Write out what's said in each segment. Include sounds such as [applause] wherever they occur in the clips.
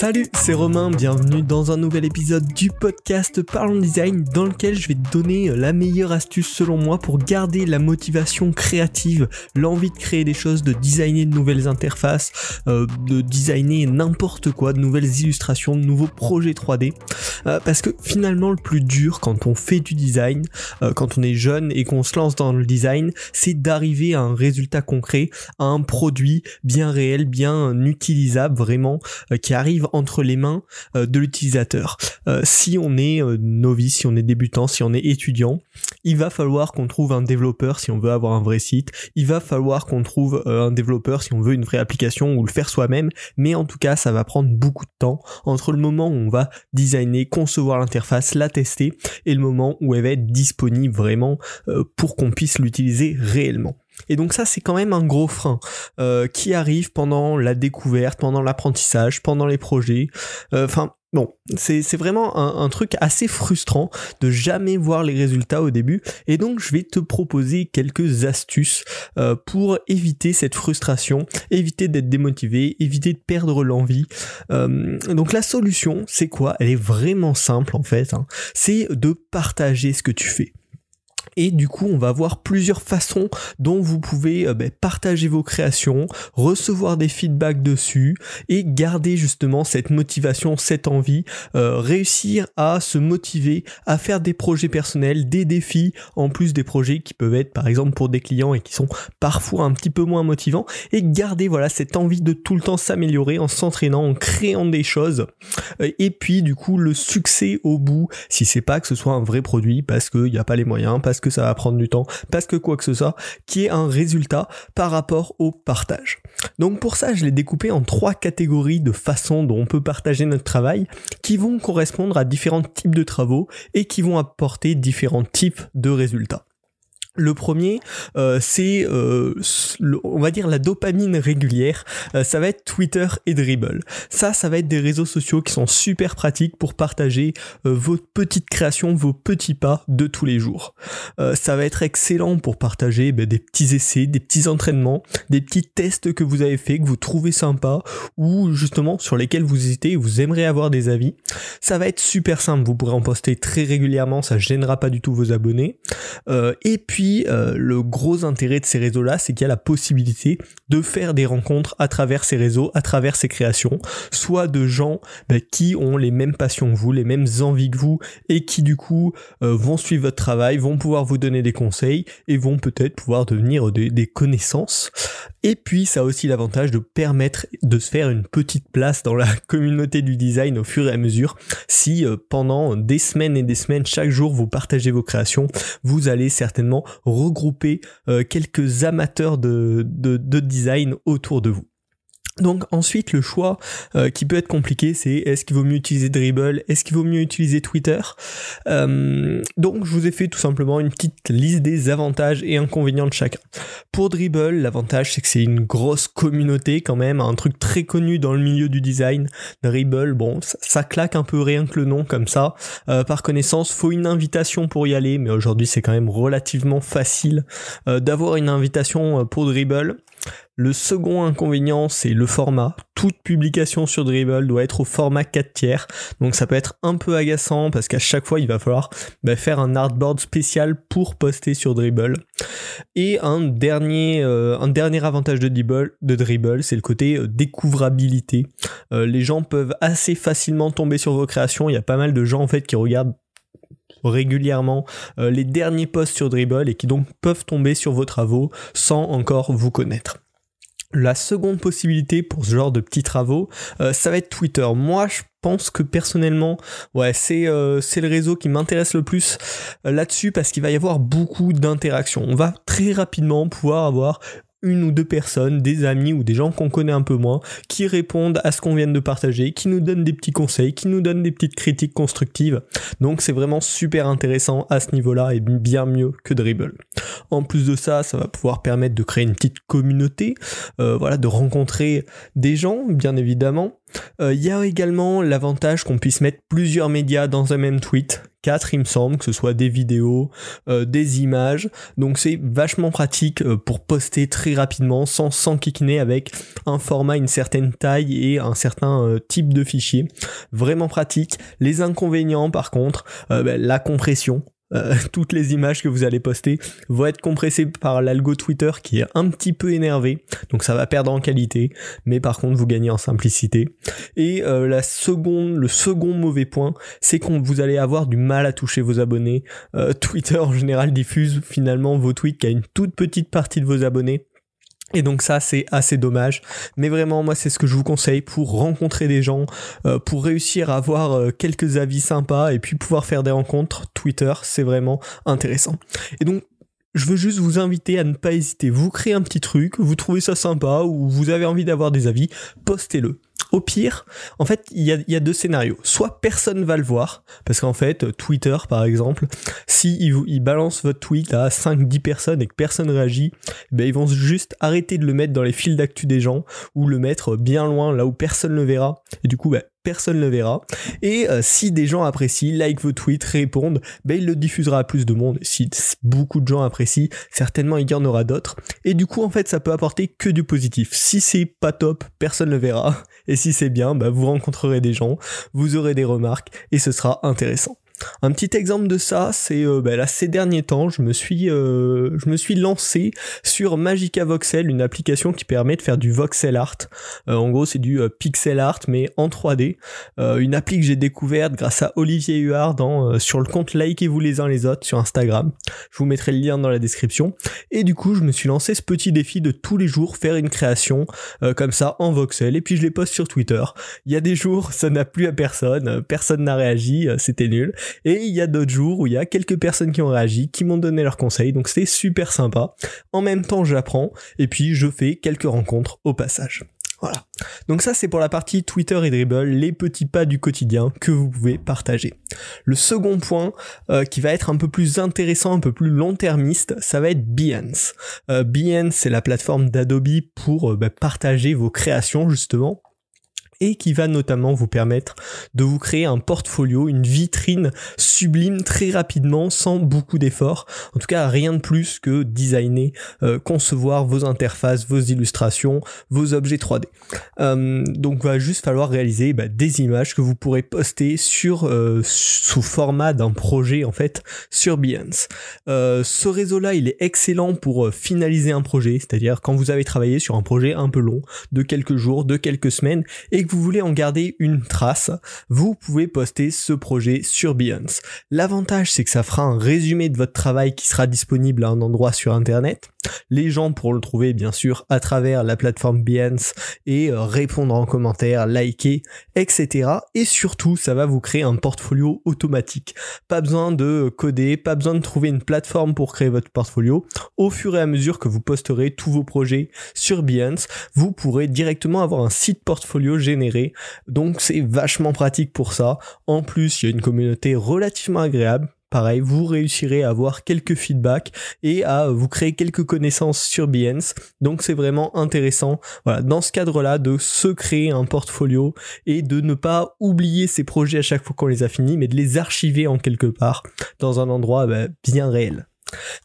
Salut, c'est Romain, bienvenue dans un nouvel épisode du podcast Parlons Design dans lequel je vais te donner la meilleure astuce selon moi pour garder la motivation créative, l'envie de créer des choses, de designer de nouvelles interfaces, euh, de designer n'importe quoi, de nouvelles illustrations, de nouveaux projets 3D. Euh, parce que finalement le plus dur quand on fait du design, euh, quand on est jeune et qu'on se lance dans le design, c'est d'arriver à un résultat concret, à un produit bien réel, bien utilisable vraiment, euh, qui arrive entre les mains euh, de l'utilisateur. Euh, si on est euh, novice, si on est débutant, si on est étudiant, il va falloir qu'on trouve un développeur si on veut avoir un vrai site, il va falloir qu'on trouve un développeur si on veut une vraie application ou le faire soi-même, mais en tout cas ça va prendre beaucoup de temps entre le moment où on va designer, concevoir l'interface, la tester et le moment où elle va être disponible vraiment pour qu'on puisse l'utiliser réellement. Et donc ça c'est quand même un gros frein euh, qui arrive pendant la découverte, pendant l'apprentissage, pendant les projets. Euh, Enfin bon, c'est c'est vraiment un, truc assez frustrant de jamais voir les résultats au début. Et donc je vais te proposer quelques astuces euh, pour éviter cette frustration, éviter d'être démotivé, éviter de perdre l'envie. Donc la solution c'est quoi? Elle est vraiment simple en fait. hein. C'est de partager ce que tu fais. Et du coup, on va voir plusieurs façons dont vous pouvez euh, ben, partager vos créations, recevoir des feedbacks dessus et garder justement cette motivation, cette envie, euh, réussir à se motiver à faire des projets personnels, des défis, en plus des projets qui peuvent être par exemple pour des clients et qui sont parfois un petit peu moins motivants. Et garder voilà cette envie de tout le temps s'améliorer en s'entraînant, en créant des choses. Euh, et puis du coup le succès au bout si c'est pas que ce soit un vrai produit parce qu'il n'y a pas les moyens, parce que ça va prendre du temps, parce que quoi que ce soit, qui est un résultat par rapport au partage. Donc pour ça, je l'ai découpé en trois catégories de façons dont on peut partager notre travail qui vont correspondre à différents types de travaux et qui vont apporter différents types de résultats. Le premier, euh, c'est, euh, on va dire, la dopamine régulière. Euh, ça va être Twitter et Dribble. Ça, ça va être des réseaux sociaux qui sont super pratiques pour partager vos petites créations, vos petits pas de tous les jours. Ça va être excellent pour partager ben, des petits essais, des petits entraînements, des petits tests que vous avez fait, que vous trouvez sympa, ou justement sur lesquels vous hésitez et vous aimeriez avoir des avis. Ça va être super simple, vous pourrez en poster très régulièrement, ça gênera pas du tout vos abonnés. Et puis euh, le gros intérêt de ces réseaux-là, c'est qu'il y a la possibilité de faire des rencontres à travers ces réseaux, à travers ces créations, soit de gens ben, qui ont les mêmes passions que vous, les mêmes envies que vous, et qui du coup euh, vont suivre votre travail, vont pouvoir vous donner des conseils et vont peut-être pouvoir devenir des, des connaissances. Et puis ça a aussi l'avantage de permettre de se faire une petite place dans la [laughs] communauté du design au fur et à mesure. Si euh, pendant des semaines et des semaines, chaque jour, vous partagez vos créations, vous allez certainement regrouper euh, quelques amateurs de, de, de design autour de vous. Donc ensuite le choix euh, qui peut être compliqué c'est est-ce qu'il vaut mieux utiliser Dribble, est-ce qu'il vaut mieux utiliser Twitter? Euh, Donc je vous ai fait tout simplement une petite liste des avantages et inconvénients de chacun. Pour Dribble l'avantage c'est que c'est une grosse communauté quand même, un truc très connu dans le milieu du design. Dribble bon ça, claque un peu rien que le nom comme ça. Euh, par connaissance faut une invitation pour y aller mais aujourd'hui c'est quand même relativement facile d'avoir une invitation pour Dribble. Le second inconvénient, c'est le format. Toute publication sur Dribble doit être au format 4 tiers. Donc ça peut être un peu agaçant parce qu'à chaque fois, il va falloir bah, faire un artboard spécial pour poster sur Dribble. Et un dernier, euh, un dernier avantage de Dribble, c'est le côté euh, découvrabilité. Euh, les gens peuvent assez facilement tomber sur vos créations. Il y a pas mal de gens en fait qui regardent régulièrement les derniers posts sur Dribble et qui donc peuvent tomber sur vos travaux sans encore vous connaître. La seconde possibilité pour ce genre de petits travaux, euh, ça va être Twitter. Moi, je pense que personnellement, ouais, c'est euh, le réseau qui m'intéresse le plus euh, là-dessus parce qu'il va y avoir beaucoup d'interactions. On va très rapidement pouvoir avoir une ou deux personnes, des amis ou des gens qu'on connaît un peu moins, qui répondent à ce qu'on vient de partager, qui nous donnent des petits conseils, qui nous donnent des petites critiques constructives. Donc c'est vraiment super intéressant à ce niveau-là et bien mieux que Dribble. En plus de ça, ça va pouvoir permettre de créer une petite communauté, euh, voilà, de rencontrer des gens, bien évidemment. Euh, il y a également l'avantage qu'on puisse mettre plusieurs médias dans un même tweet. 4 il me semble, que ce soit des vidéos, euh, des images. Donc c'est vachement pratique euh, pour poster très rapidement sans s'enquiquiner avec un format, une certaine taille et un certain type de fichier. Vraiment pratique. Les inconvénients par contre, ben, la compression. Euh, [laughs] toutes les images que vous allez poster vont être compressées par l'algo Twitter qui est un petit peu énervé, donc ça va perdre en qualité, mais par contre vous gagnez en simplicité. Et euh, la seconde, le second mauvais point, c'est qu'on vous allez avoir du mal à toucher vos abonnés. Euh, [laughs] Twitter en général diffuse finalement vos tweets qu'à une toute petite partie de vos abonnés. Et donc ça c'est assez dommage, mais vraiment moi c'est ce que je vous conseille pour rencontrer des gens, euh, pour réussir à avoir euh, quelques avis sympas et puis pouvoir faire des rencontres. Twitter c'est vraiment intéressant. Et donc je veux juste vous inviter à ne pas hésiter. Vous créez un petit truc, vous trouvez ça sympa ou vous avez envie d'avoir des avis, postez-le. Au pire, en fait, il y a, deux scénarios. Soit personne va le voir, parce qu'en fait, Twitter, par exemple, si il, balance votre tweet à 5-10 personnes et que personne réagit, ben ils vont juste arrêter de le mettre dans les fils d'actu des gens ou le mettre bien loin, là où personne ne le verra. Et du coup, ben, personne ne le verra. Et euh, si des gens apprécient, like vos tweets, répondent, ben il le diffusera à plus de monde. Si beaucoup de gens apprécient, certainement il y en aura d'autres. Et du coup, en fait, ça peut apporter que du positif. Si c'est pas top, personne ne le verra. Et si c'est bien, ben, vous rencontrerez des gens, vous aurez des remarques et ce sera intéressant. Un petit exemple de ça, c'est euh, bah, là ces derniers temps, je me suis euh, je me suis lancé sur Magica Voxel, une application qui permet de faire du voxel art. Euh, en gros, c'est du pixel art mais en 3D. une appli que j'ai découverte grâce à Olivier Huard dans, sur le compte Likez-vous les uns les autres sur Instagram. Je vous mettrai le lien dans la description. Et du coup, je me suis lancé ce petit défi de tous les jours faire une création comme ça en voxel et puis je les poste sur Twitter. Il y a des jours, ça n'a plu à personne, personne n'a réagi, c'était nul. Et il y a d'autres jours où il y a quelques personnes qui ont réagi, qui m'ont donné leurs conseils, donc c'est super sympa. En même temps, j'apprends, et puis je fais quelques rencontres au passage. Voilà. Donc ça c'est pour la partie Twitter et Dribble, les petits pas du quotidien que vous pouvez partager. Le second point euh, qui va être un peu plus intéressant, un peu plus long-termiste, ça va être Behance. Euh, Behance c'est la plateforme d'Adobe pour euh, bah, partager vos créations justement et qui va notamment vous permettre de vous créer un portfolio, une vitrine sublime très rapidement sans beaucoup d'efforts. En tout cas, rien de plus que designer, euh, concevoir vos interfaces, vos illustrations, vos objets 3D. Euh, donc, va juste falloir réaliser bah, des images que vous pourrez poster sur euh, sous format d'un projet en fait sur Behance. ce réseau-là, il est excellent pour finaliser un projet, c'est-à-dire quand vous avez travaillé sur un projet un peu long, de quelques jours, de quelques semaines, et que vous voulez en garder une trace, vous pouvez poster ce projet sur Behance. L'avantage, c'est que ça fera un résumé de votre travail qui sera disponible à un endroit sur Internet. Les gens pourront le trouver bien sûr à travers la plateforme Behance et euh, répondre en commentaire, liker, etc. Et surtout, ça va vous créer un portfolio automatique. Pas besoin de coder, pas besoin de trouver une plateforme pour créer votre portfolio. Au fur et à mesure que vous posterez tous vos projets sur Behance, vous pourrez directement avoir un site portfolio généré. Donc c'est vachement pratique pour ça. En plus, il y a une communauté relativement agréable pareil, vous réussirez à avoir quelques feedbacks et à vous créer quelques connaissances sur Behance. Donc c'est vraiment intéressant, voilà, dans ce cadre-là, de se créer un portfolio et de ne pas oublier ces projets à chaque fois qu'on les a finis, mais de les archiver en quelque part dans un endroit bah, bien réel.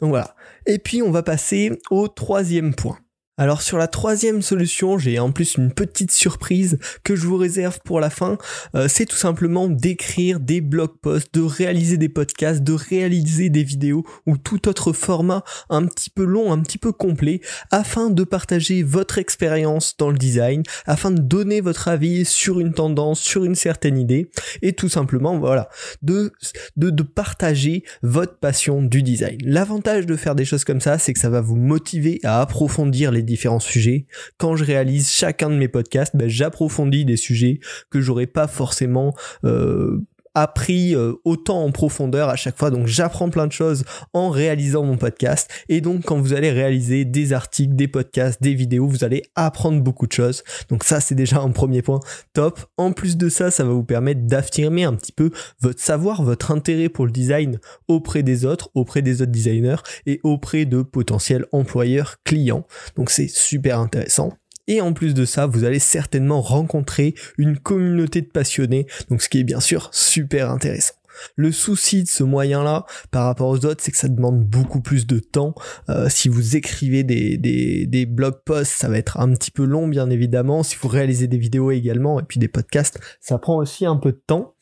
Donc voilà. Et puis on va passer au troisième point. Alors sur la troisième solution, j'ai en plus une petite surprise que je vous réserve pour la fin. Euh, c'est tout simplement d'écrire des blog posts, de réaliser des podcasts, de réaliser des vidéos ou tout autre format un petit peu long, un petit peu complet, afin de partager votre expérience dans le design, afin de donner votre avis sur une tendance, sur une certaine idée, et tout simplement voilà, de, de, de partager votre passion du design. L'avantage de faire des choses comme ça, c'est que ça va vous motiver à approfondir les différents sujets. Quand je réalise chacun de mes podcasts, ben, j'approfondis des sujets que j'aurais pas forcément euh, appris euh, autant en profondeur à chaque fois. Donc j'apprends plein de choses en réalisant mon podcast. Et donc quand vous allez réaliser des articles, des podcasts, des vidéos, vous allez apprendre beaucoup de choses. Donc ça c'est déjà un premier point top. En plus de ça, ça va vous permettre d'affirmer un petit peu votre savoir, votre intérêt pour le design auprès des autres, auprès des autres designers et auprès de potentiels employeurs clients. Donc c'est super intéressant. Et en plus de ça, vous allez certainement rencontrer une communauté de passionnés, donc ce qui est bien sûr super intéressant. Le souci de ce moyen-là par rapport aux autres, c'est que ça demande beaucoup plus de temps. Euh, si vous écrivez des, des, des, blog posts, ça va être un petit peu long, bien évidemment. Si vous réalisez des vidéos également, et puis des podcasts, ça prend aussi un peu de temps.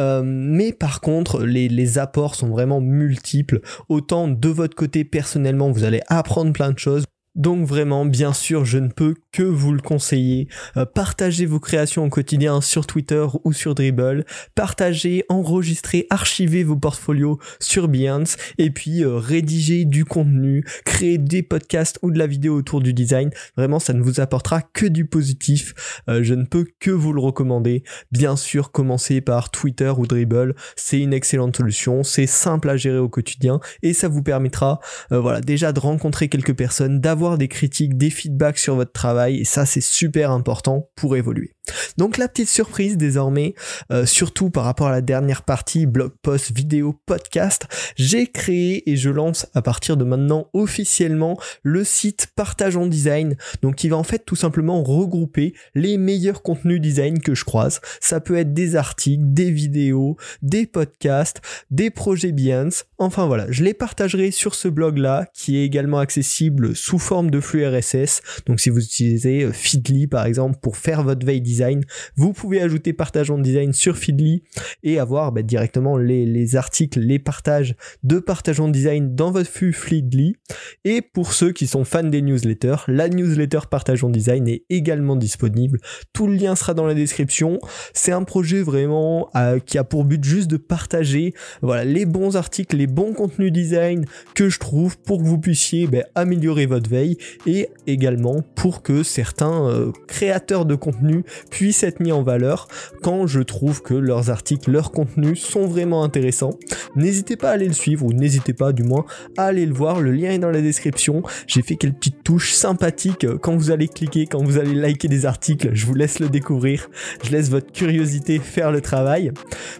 Euh, mais par contre, les, les apports sont vraiment multiples. Autant de votre côté, personnellement, vous allez apprendre plein de choses. Donc vraiment, bien sûr, je ne peux que vous le conseiller. Euh, partagez vos créations au quotidien sur Twitter ou sur Dribble. Partagez, enregistrez, archivez vos portfolios sur Behance. Et puis euh, rédigez du contenu, créez des podcasts ou de la vidéo autour du design. Vraiment, ça ne vous apportera que du positif. Euh, je ne peux que vous le recommander. Bien sûr, commencez par Twitter ou Dribble. C'est une excellente solution. C'est simple à gérer au quotidien et ça vous permettra, voilà, déjà de rencontrer quelques personnes, d'avoir des critiques, des feedbacks sur votre travail et ça c'est super important pour évoluer. Donc la petite surprise désormais, euh, surtout par rapport à la dernière partie blog post, vidéo, podcast, j'ai créé et je lance à partir de maintenant officiellement le site Partage en Design, donc qui va en fait tout simplement regrouper les meilleurs contenus design que je croise. Ça peut être des articles, des vidéos, des podcasts, des projets Behance, enfin voilà, je les partagerai sur ce blog là qui est également accessible sous de flux RSS. Donc si vous utilisez euh, Feedly par exemple pour faire votre veille design, vous pouvez ajouter partage en design sur Feedly et avoir bah, directement les, articles, les partages de partage en design dans votre flux Feedly. Et pour ceux qui sont fans des newsletters, la newsletter partage en design est également disponible. Tout le lien sera dans la description. C'est un projet vraiment euh, qui a pour but juste de partager voilà les bons articles, les bons contenus design que je trouve pour que vous puissiez bah, améliorer votre veille et également pour que certains euh, créateurs de contenu puissent être mis en valeur quand je trouve que leurs articles, leurs contenus sont vraiment intéressants. N'hésitez pas à aller le suivre ou n'hésitez pas du moins à aller le voir, le lien est dans la description. J'ai fait quelques petites touches sympathiques quand vous allez cliquer, quand vous allez liker des articles, je vous laisse le découvrir. Je laisse votre curiosité faire le travail.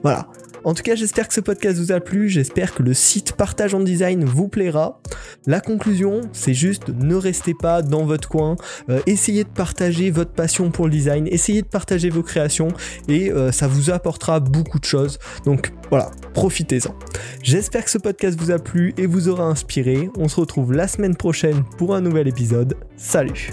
Voilà, en tout cas, j'espère que ce podcast vous a plu, j'espère que le site Partage en Design vous plaira. La conclusion, c'est juste ne restez pas dans votre coin, euh, essayez de partager votre passion pour le design, essayez de partager vos créations et euh, ça vous apportera beaucoup de choses. Donc voilà, profitez-en. J'espère que ce podcast vous a plu et vous aura inspiré. On se retrouve la semaine prochaine pour un nouvel épisode. Salut